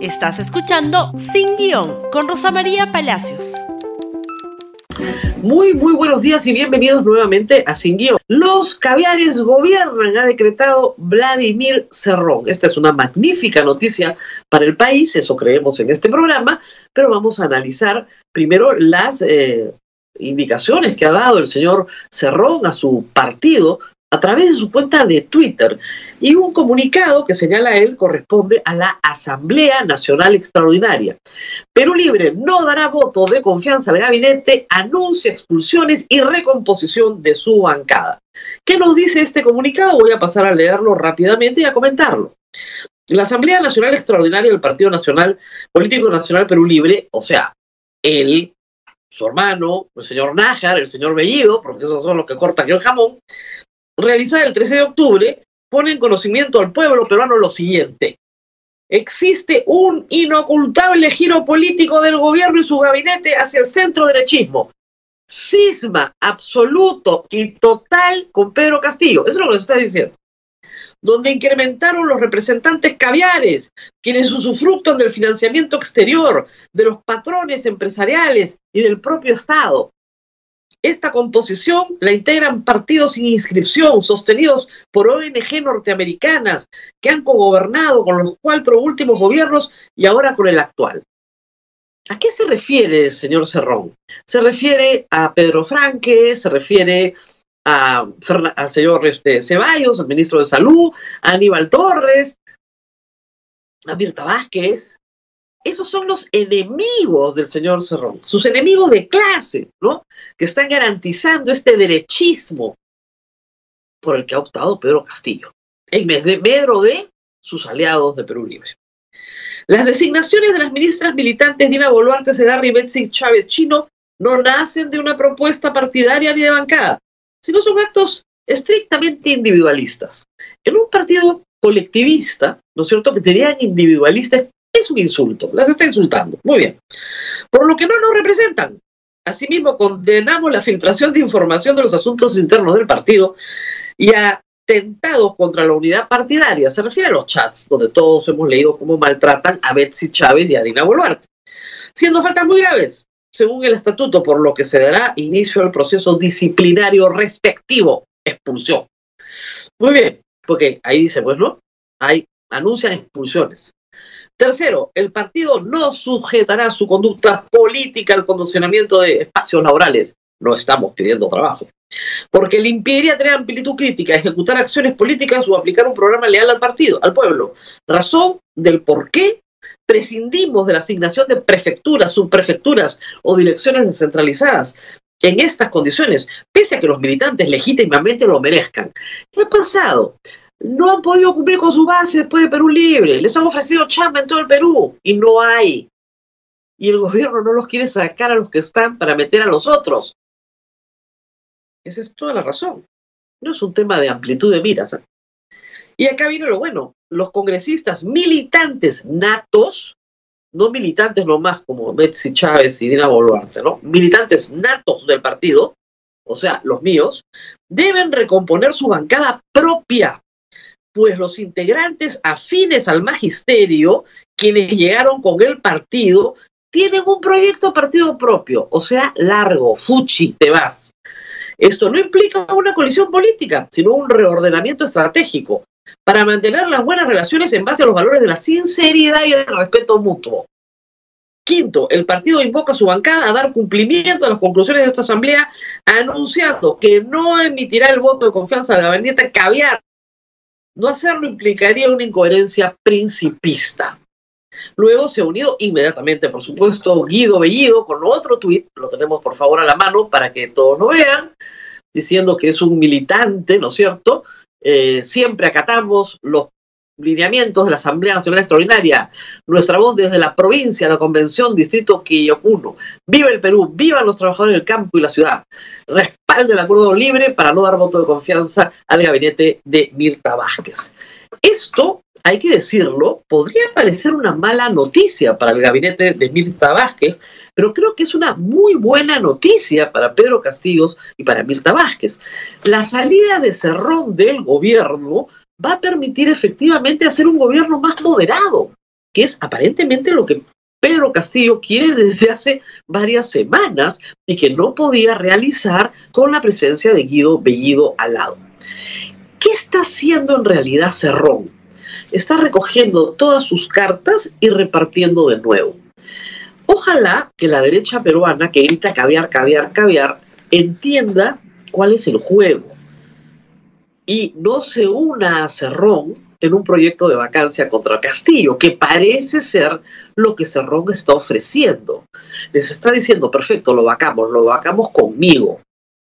Estás escuchando Sin Guión con Rosa María Palacios. Muy, muy buenos días y bienvenidos nuevamente a Sin Guión. Los caviares gobiernan, ha decretado Vladimir Cerrón. Esta es una magnífica noticia para el país, eso creemos en este programa, pero vamos a analizar primero las eh, indicaciones que ha dado el señor Cerrón a su partido a través de su cuenta de Twitter y un comunicado que señala él corresponde a la Asamblea Nacional Extraordinaria. Perú Libre no dará voto de confianza al gabinete, anuncia expulsiones y recomposición de su bancada. ¿Qué nos dice este comunicado? Voy a pasar a leerlo rápidamente y a comentarlo. La Asamblea Nacional Extraordinaria del Partido Nacional Político Nacional Perú Libre, o sea, él, su hermano, el señor Nájar, el señor Bellido, porque esos son los que cortan el jamón, realizada el 13 de octubre, pone en conocimiento al pueblo peruano lo siguiente. Existe un inocultable giro político del gobierno y su gabinete hacia el centro derechismo. Cisma absoluto y total con Pedro Castillo. Eso es lo que se está diciendo. Donde incrementaron los representantes caviares, quienes usufructan del financiamiento exterior, de los patrones empresariales y del propio Estado. Esta composición la integran partidos sin inscripción, sostenidos por ONG norteamericanas, que han cogobernado con los cuatro últimos gobiernos y ahora con el actual. ¿A qué se refiere el señor Cerrón? Se refiere a Pedro Franque, se refiere a, al señor este, Ceballos, al ministro de Salud, a Aníbal Torres, a Mirta Vázquez, esos son los enemigos del señor Cerrón, sus enemigos de clase, ¿no? Que están garantizando este derechismo por el que ha optado Pedro Castillo, en medro de sus aliados de Perú Libre. Las designaciones de las ministras militantes Dina Boluarte, Segarra y Betsy Chávez Chino no nacen de una propuesta partidaria ni de bancada, sino son actos estrictamente individualistas. En un partido colectivista, ¿no es cierto?, que te digan individualista es un insulto, las está insultando. Muy bien. Por lo que no nos representan. Asimismo, condenamos la filtración de información de los asuntos internos del partido y atentados contra la unidad partidaria. Se refiere a los chats, donde todos hemos leído cómo maltratan a Betsy Chávez y a Dina Boluarte. Siendo faltas muy graves, según el estatuto, por lo que se dará inicio al proceso disciplinario respectivo, expulsión. Muy bien, porque ahí dice, pues no, hay, anuncian expulsiones. Tercero, el partido no sujetará su conducta política al condicionamiento de espacios laborales. No estamos pidiendo trabajo. Porque le impediría tener amplitud crítica, ejecutar acciones políticas o aplicar un programa leal al partido, al pueblo. Razón del por qué prescindimos de la asignación de prefecturas, subprefecturas o direcciones descentralizadas en estas condiciones, pese a que los militantes legítimamente lo merezcan. ¿Qué ha pasado? No han podido cumplir con su base después de Perú Libre. Les han ofrecido chamba en todo el Perú y no hay. Y el gobierno no los quiere sacar a los que están para meter a los otros. Esa es toda la razón. No es un tema de amplitud de miras. Y acá viene lo bueno. Los congresistas militantes natos, no militantes nomás como Betsy Chávez y Dina Boluarte, ¿no? Militantes natos del partido, o sea, los míos, deben recomponer su bancada propia pues los integrantes afines al magisterio, quienes llegaron con el partido, tienen un proyecto partido propio, o sea, largo, fuchi, te vas. Esto no implica una colisión política, sino un reordenamiento estratégico para mantener las buenas relaciones en base a los valores de la sinceridad y el respeto mutuo. Quinto, el partido invoca a su bancada a dar cumplimiento a las conclusiones de esta asamblea, anunciando que no emitirá el voto de confianza al gabinete caviar no hacerlo implicaría una incoherencia principista. Luego se ha unido inmediatamente, por supuesto, Guido Bellido con otro tuit, lo tenemos por favor a la mano para que todos lo vean, diciendo que es un militante, ¿no es cierto? Eh, siempre acatamos los lineamientos de la Asamblea Nacional Extraordinaria. Nuestra voz desde la provincia, la convención, distrito Quillacuno. Viva el Perú, vivan los trabajadores del campo y la ciudad. Respalde el acuerdo libre para no dar voto de confianza al gabinete de Mirta Vázquez. Esto, hay que decirlo, podría parecer una mala noticia para el gabinete de Mirta Vázquez, pero creo que es una muy buena noticia para Pedro Castillos y para Mirta Vázquez. La salida de Cerrón del gobierno va a permitir efectivamente hacer un gobierno más moderado, que es aparentemente lo que Pedro Castillo quiere desde hace varias semanas y que no podía realizar con la presencia de Guido Bellido al lado. ¿Qué está haciendo en realidad Cerrón? Está recogiendo todas sus cartas y repartiendo de nuevo. Ojalá que la derecha peruana que grita caviar, caviar, caviar, entienda cuál es el juego y no se una a Cerrón en un proyecto de vacancia contra Castillo, que parece ser lo que Cerrón está ofreciendo. Les está diciendo, perfecto, lo vacamos, lo vacamos conmigo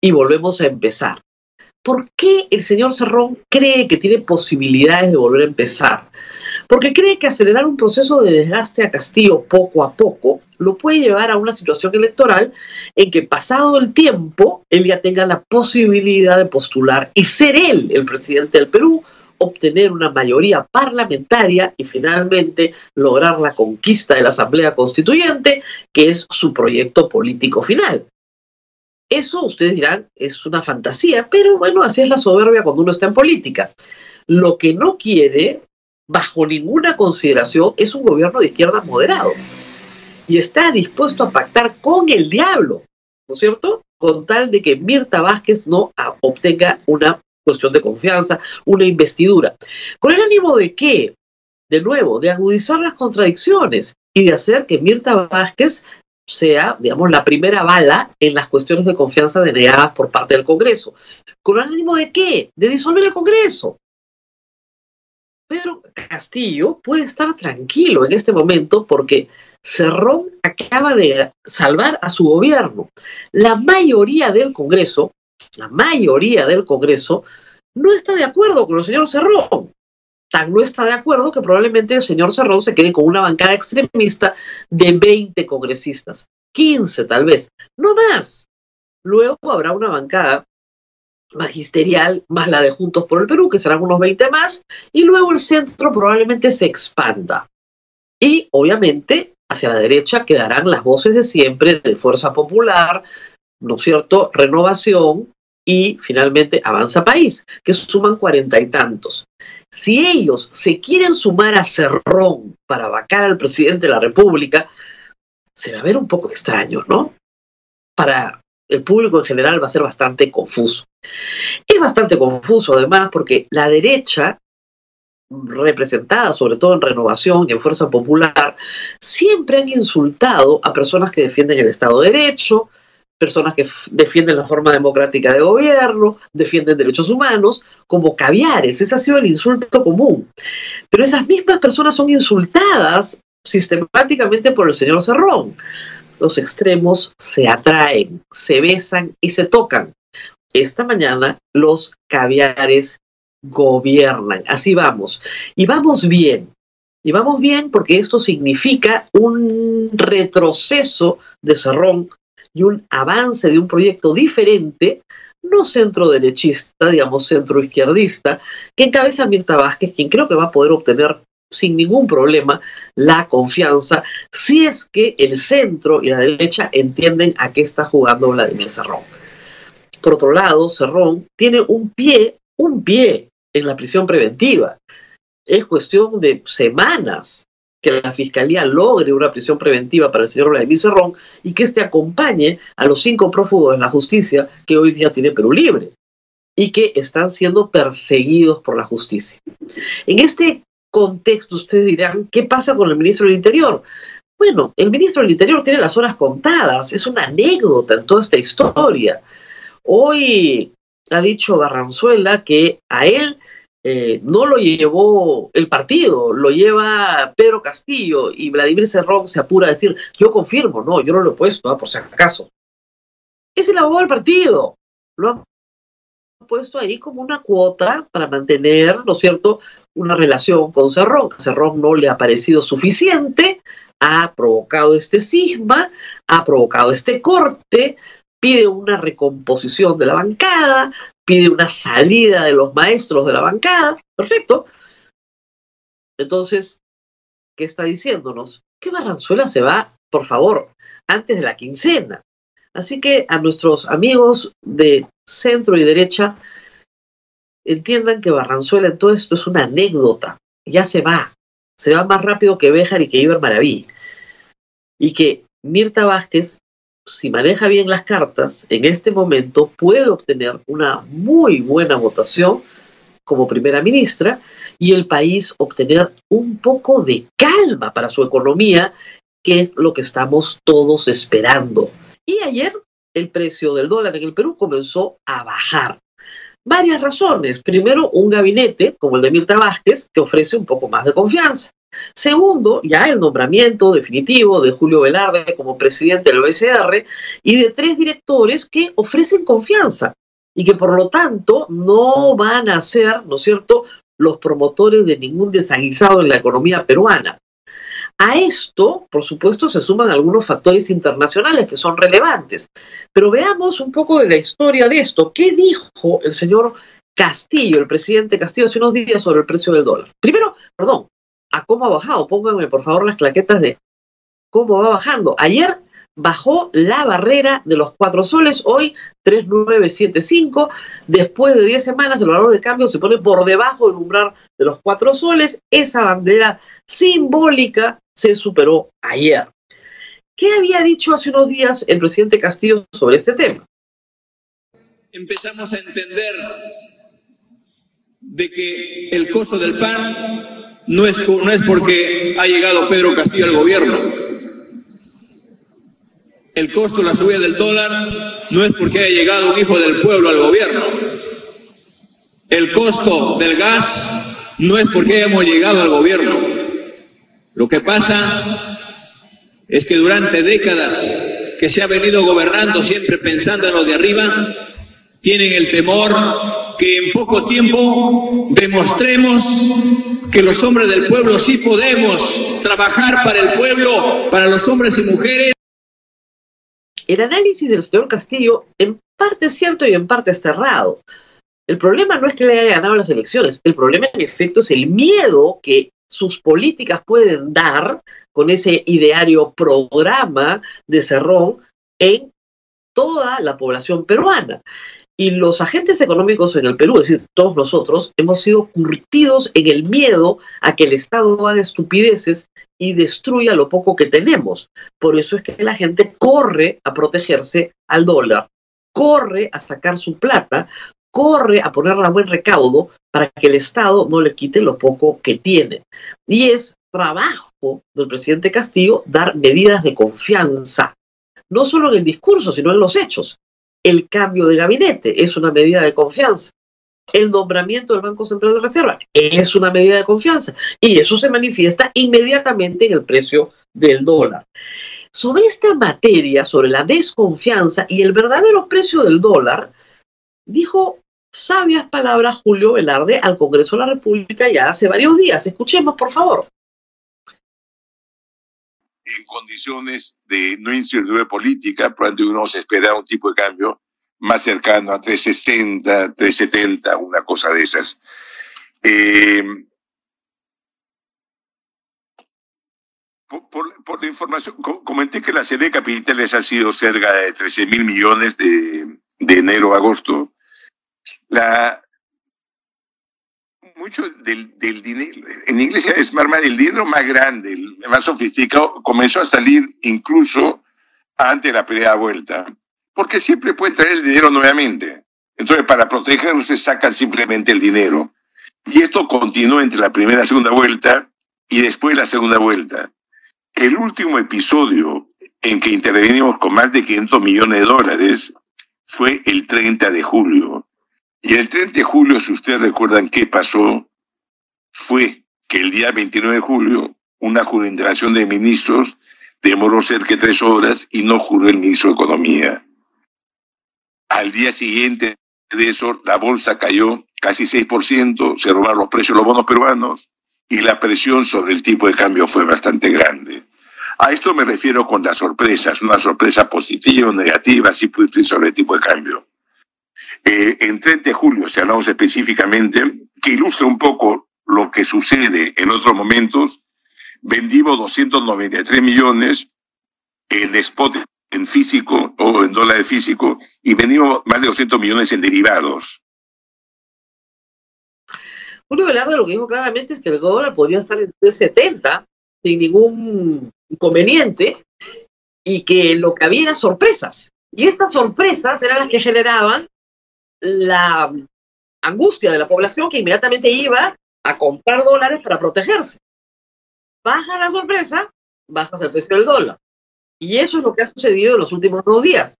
y volvemos a empezar. ¿Por qué el señor Cerrón cree que tiene posibilidades de volver a empezar? Porque cree que acelerar un proceso de desgaste a Castillo poco a poco lo puede llevar a una situación electoral en que pasado el tiempo él ya tenga la posibilidad de postular y ser él el presidente del Perú, obtener una mayoría parlamentaria y finalmente lograr la conquista de la Asamblea Constituyente, que es su proyecto político final. Eso, ustedes dirán, es una fantasía, pero bueno, así es la soberbia cuando uno está en política. Lo que no quiere, bajo ninguna consideración, es un gobierno de izquierda moderado. Y está dispuesto a pactar con el diablo, ¿no es cierto? Con tal de que Mirta Vázquez no obtenga una cuestión de confianza, una investidura. ¿Con el ánimo de qué? De nuevo, de agudizar las contradicciones y de hacer que Mirta Vázquez sea, digamos, la primera bala en las cuestiones de confianza denegadas por parte del Congreso. ¿Con el ánimo de qué? De disolver el Congreso. Castillo puede estar tranquilo en este momento porque Cerrón acaba de salvar a su gobierno. La mayoría del Congreso, la mayoría del Congreso, no está de acuerdo con el señor Cerrón tan no está de acuerdo que probablemente el señor Cerrón se quede con una bancada extremista de 20 congresistas, 15 tal vez, no más. Luego habrá una bancada magisterial más la de Juntos por el Perú, que serán unos 20 más, y luego el centro probablemente se expanda. Y obviamente hacia la derecha quedarán las voces de siempre de Fuerza Popular, ¿no es cierto? Renovación y finalmente Avanza País, que suman cuarenta y tantos. Si ellos se quieren sumar a Cerrón para vacar al presidente de la República, se va a ver un poco extraño, ¿no? Para el público en general va a ser bastante confuso. Es bastante confuso además porque la derecha, representada sobre todo en Renovación y en Fuerza Popular, siempre han insultado a personas que defienden el Estado de Derecho, personas que defienden la forma democrática de gobierno, defienden derechos humanos, como caviares. Ese ha sido el insulto común. Pero esas mismas personas son insultadas sistemáticamente por el señor Cerrón. Los extremos se atraen, se besan y se tocan. Esta mañana los caviares gobiernan. Así vamos. Y vamos bien. Y vamos bien porque esto significa un retroceso de Cerrón y un avance de un proyecto diferente, no centro derechista, digamos centro izquierdista, que encabeza Mirta Vázquez, quien creo que va a poder obtener sin ningún problema la confianza si es que el centro y la derecha entienden a qué está jugando Vladimir Cerrón. Por otro lado, Cerrón tiene un pie, un pie en la prisión preventiva. Es cuestión de semanas que la Fiscalía logre una prisión preventiva para el señor Vladimir Cerrón y que éste acompañe a los cinco prófugos de la justicia que hoy día tiene Perú libre y que están siendo perseguidos por la justicia. En este contexto ustedes dirán, ¿qué pasa con el ministro del Interior? Bueno, el ministro del Interior tiene las horas contadas, es una anécdota en toda esta historia. Hoy ha dicho Barranzuela que a él eh, no lo llevó el partido, lo lleva Pedro Castillo y Vladimir Cerrón se apura a decir, yo confirmo, no, yo no lo he puesto, ah, por si acaso. Es el abogado del partido. Lo han puesto ahí como una cuota para mantener, ¿no es cierto?, una relación con Cerrón. Cerrón no le ha parecido suficiente, ha provocado este cisma, ha provocado este corte, pide una recomposición de la bancada, pide una salida de los maestros de la bancada. Perfecto. Entonces, ¿qué está diciéndonos? Que Barranzuela se va, por favor, antes de la quincena. Así que a nuestros amigos de centro y derecha, entiendan que Barranzuela en todo esto es una anécdota. Ya se va. se va más rápido que Béjar y que Iber Maraví. Y que Mirta Vázquez, si maneja bien las cartas, en este momento puede obtener una muy buena votación como primera ministra y el país obtener un poco de calma para su economía, que es lo que estamos todos esperando. Y ayer el precio del dólar en el Perú comenzó a bajar. Varias razones. Primero, un gabinete como el de Mirta Vázquez que ofrece un poco más de confianza. Segundo, ya el nombramiento definitivo de Julio Velarde como presidente del OSR y de tres directores que ofrecen confianza y que por lo tanto no van a ser, ¿no es cierto?, los promotores de ningún desaguisado en la economía peruana. A esto, por supuesto, se suman algunos factores internacionales que son relevantes. Pero veamos un poco de la historia de esto. ¿Qué dijo el señor Castillo, el presidente Castillo, hace unos días sobre el precio del dólar? Primero, perdón, a cómo ha bajado. Pónganme, por favor, las claquetas de cómo va bajando. Ayer bajó la barrera de los cuatro soles, hoy 3,975. Después de 10 semanas, el valor de cambio se pone por debajo del umbral de los cuatro soles. Esa bandera simbólica se superó ayer. ¿Qué había dicho hace unos días el presidente Castillo sobre este tema? Empezamos a entender de que el costo del pan no es, no es porque ha llegado Pedro Castillo al gobierno, el costo de la subida del dólar no es porque haya llegado un hijo del pueblo al gobierno. El costo del gas no es porque hayamos llegado al gobierno. Lo que pasa es que durante décadas que se ha venido gobernando siempre pensando en los de arriba, tienen el temor que en poco tiempo demostremos que los hombres del pueblo sí podemos trabajar para el pueblo, para los hombres y mujeres. El análisis del señor Castillo en parte es cierto y en parte es errado. El problema no es que le haya ganado las elecciones, el problema en efecto es el miedo que sus políticas pueden dar con ese ideario programa de Cerrón en toda la población peruana. Y los agentes económicos en el Perú, es decir, todos nosotros, hemos sido curtidos en el miedo a que el Estado haga estupideces y destruya lo poco que tenemos. Por eso es que la gente corre a protegerse al dólar, corre a sacar su plata, corre a ponerla a buen recaudo para que el Estado no le quite lo poco que tiene. Y es trabajo del presidente Castillo dar medidas de confianza, no solo en el discurso, sino en los hechos. El cambio de gabinete es una medida de confianza. El nombramiento del Banco Central de Reserva es una medida de confianza y eso se manifiesta inmediatamente en el precio del dólar. Sobre esta materia, sobre la desconfianza y el verdadero precio del dólar, dijo sabias palabras Julio Velarde al Congreso de la República ya hace varios días. Escuchemos, por favor. En condiciones de no incertidumbre política, probablemente uno se espera un tipo de cambio más cercano a 360, 370, una cosa de esas. Eh, por, la información, comenté que la serie de capitales ha sido cerca de 13 mil millones de, de, enero a agosto. La, mucho del, del dinero, en inglés es más, el dinero más grande, el más sofisticado, comenzó a salir incluso antes de la primera vuelta porque siempre pueden traer el dinero nuevamente. Entonces, para protegerse, sacan simplemente el dinero. Y esto continúa entre la primera y segunda vuelta y después la segunda vuelta. El último episodio en que intervenimos con más de 500 millones de dólares fue el 30 de julio. Y el 30 de julio, si ustedes recuerdan qué pasó, fue que el día 29 de julio una jurisdicción de ministros demoró cerca de tres horas y no juró el ministro de Economía. Al día siguiente de eso, la bolsa cayó casi 6%, se robaron los precios de los bonos peruanos y la presión sobre el tipo de cambio fue bastante grande. A esto me refiero con las sorpresas, una sorpresa positiva o negativa, sí puede sobre el tipo de cambio. Eh, en 30 de julio, si hablamos específicamente, que ilustra un poco lo que sucede en otros momentos, vendimos 293 millones en spot en físico o en dólares físico y vendimos más de 200 millones en derivados. Julio Velarde lo que dijo claramente es que el dólar podría estar en 70 sin ningún inconveniente y que lo que había eran sorpresas. Y estas sorpresas eran las que generaban la angustia de la población que inmediatamente iba a comprar dólares para protegerse. Baja la sorpresa, bajas el precio del dólar. Y eso es lo que ha sucedido en los últimos dos días.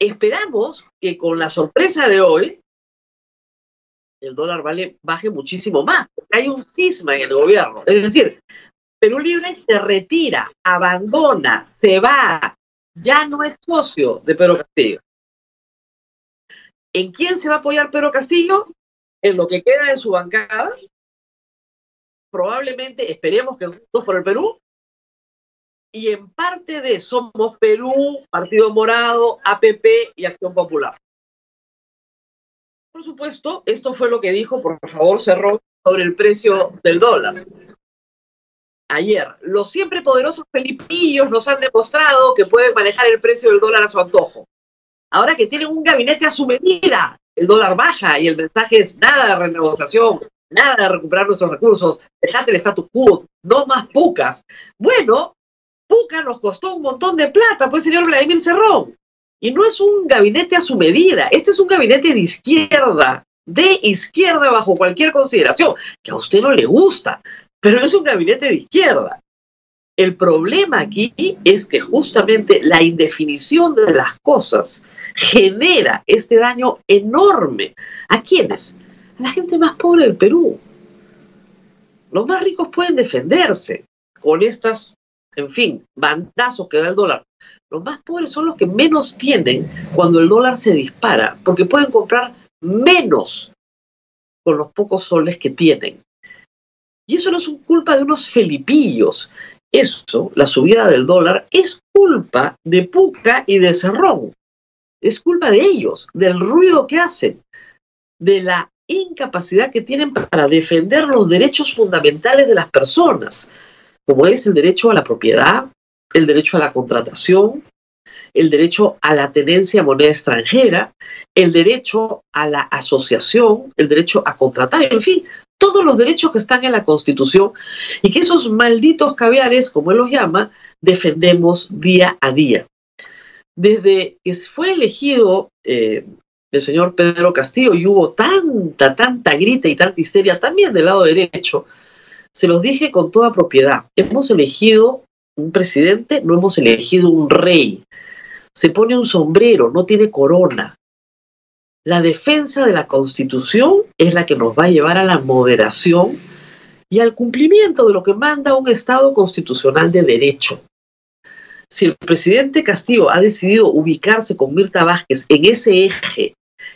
Esperamos que con la sorpresa de hoy, el dólar vale, baje muchísimo más, porque hay un cisma en el gobierno. Es decir, Perú Libre se retira, abandona, se va, ya no es socio de Pedro Castillo. ¿En quién se va a apoyar Pedro Castillo? En lo que queda de su bancada. Probablemente, esperemos que Juntos por el Perú. Y en parte de Somos Perú, Partido Morado, APP y Acción Popular. Por supuesto, esto fue lo que dijo, por favor, Cerrón, sobre el precio del dólar. Ayer, los siempre poderosos felipillos nos han demostrado que pueden manejar el precio del dólar a su antojo. Ahora que tienen un gabinete a su medida, el dólar baja y el mensaje es nada de renegociación, nada de recuperar nuestros recursos, dejate el status quo, no más pucas. Bueno, puca nos costó un montón de plata, pues señor Vladimir Cerrón. Y no es un gabinete a su medida, este es un gabinete de izquierda, de izquierda bajo cualquier consideración, que a usted no le gusta, pero es un gabinete de izquierda. El problema aquí es que justamente la indefinición de las cosas genera este daño enorme. ¿A quiénes? A la gente más pobre del Perú. Los más ricos pueden defenderse con estas, en fin, bandazos que da el dólar. Los más pobres son los que menos tienen cuando el dólar se dispara, porque pueden comprar menos con los pocos soles que tienen. Y eso no es culpa de unos felipillos. Eso, la subida del dólar, es culpa de Puca y de Cerrón. Es culpa de ellos, del ruido que hacen, de la incapacidad que tienen para defender los derechos fundamentales de las personas, como es el derecho a la propiedad, el derecho a la contratación, el derecho a la tenencia de moneda extranjera, el derecho a la asociación, el derecho a contratar, en fin, todos los derechos que están en la Constitución y que esos malditos caviares, como él los llama, defendemos día a día. Desde que fue elegido eh, el señor Pedro Castillo y hubo tanta, tanta grita y tanta histeria también del lado derecho, se los dije con toda propiedad. Hemos elegido un presidente, no hemos elegido un rey se pone un sombrero, no tiene corona. La defensa de la Constitución es la que nos va a llevar a la moderación y al cumplimiento de lo que manda un Estado constitucional de derecho. Si el presidente Castillo ha decidido ubicarse con Mirta Vázquez en ese eje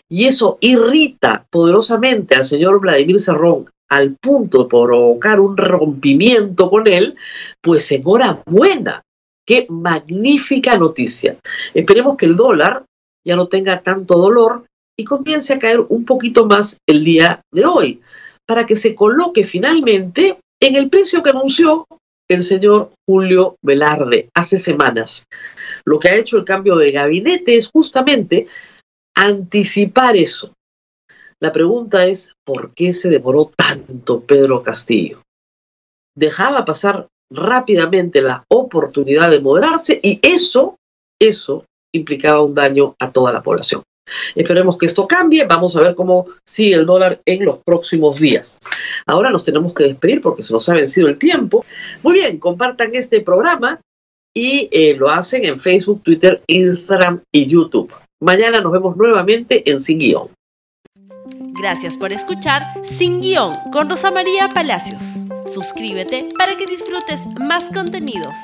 y eso irrita poderosamente al señor Vladimir Cerrón al punto de provocar un rompimiento con él, pues enhorabuena. Qué magnífica noticia. Esperemos que el dólar ya no tenga tanto dolor y comience a caer un poquito más el día de hoy, para que se coloque finalmente en el precio que anunció el señor Julio Velarde hace semanas. Lo que ha hecho el cambio de gabinete es justamente anticipar eso. La pregunta es, ¿por qué se demoró tanto Pedro Castillo? Dejaba pasar rápidamente la oportunidad de moderarse y eso, eso implicaba un daño a toda la población. Esperemos que esto cambie, vamos a ver cómo sigue el dólar en los próximos días. Ahora nos tenemos que despedir porque se nos ha vencido el tiempo. Muy bien, compartan este programa y eh, lo hacen en Facebook, Twitter, Instagram y YouTube. Mañana nos vemos nuevamente en Sin Guión. Gracias por escuchar Sin Guión con Rosa María Palacios. Suscríbete para que disfrutes más contenidos.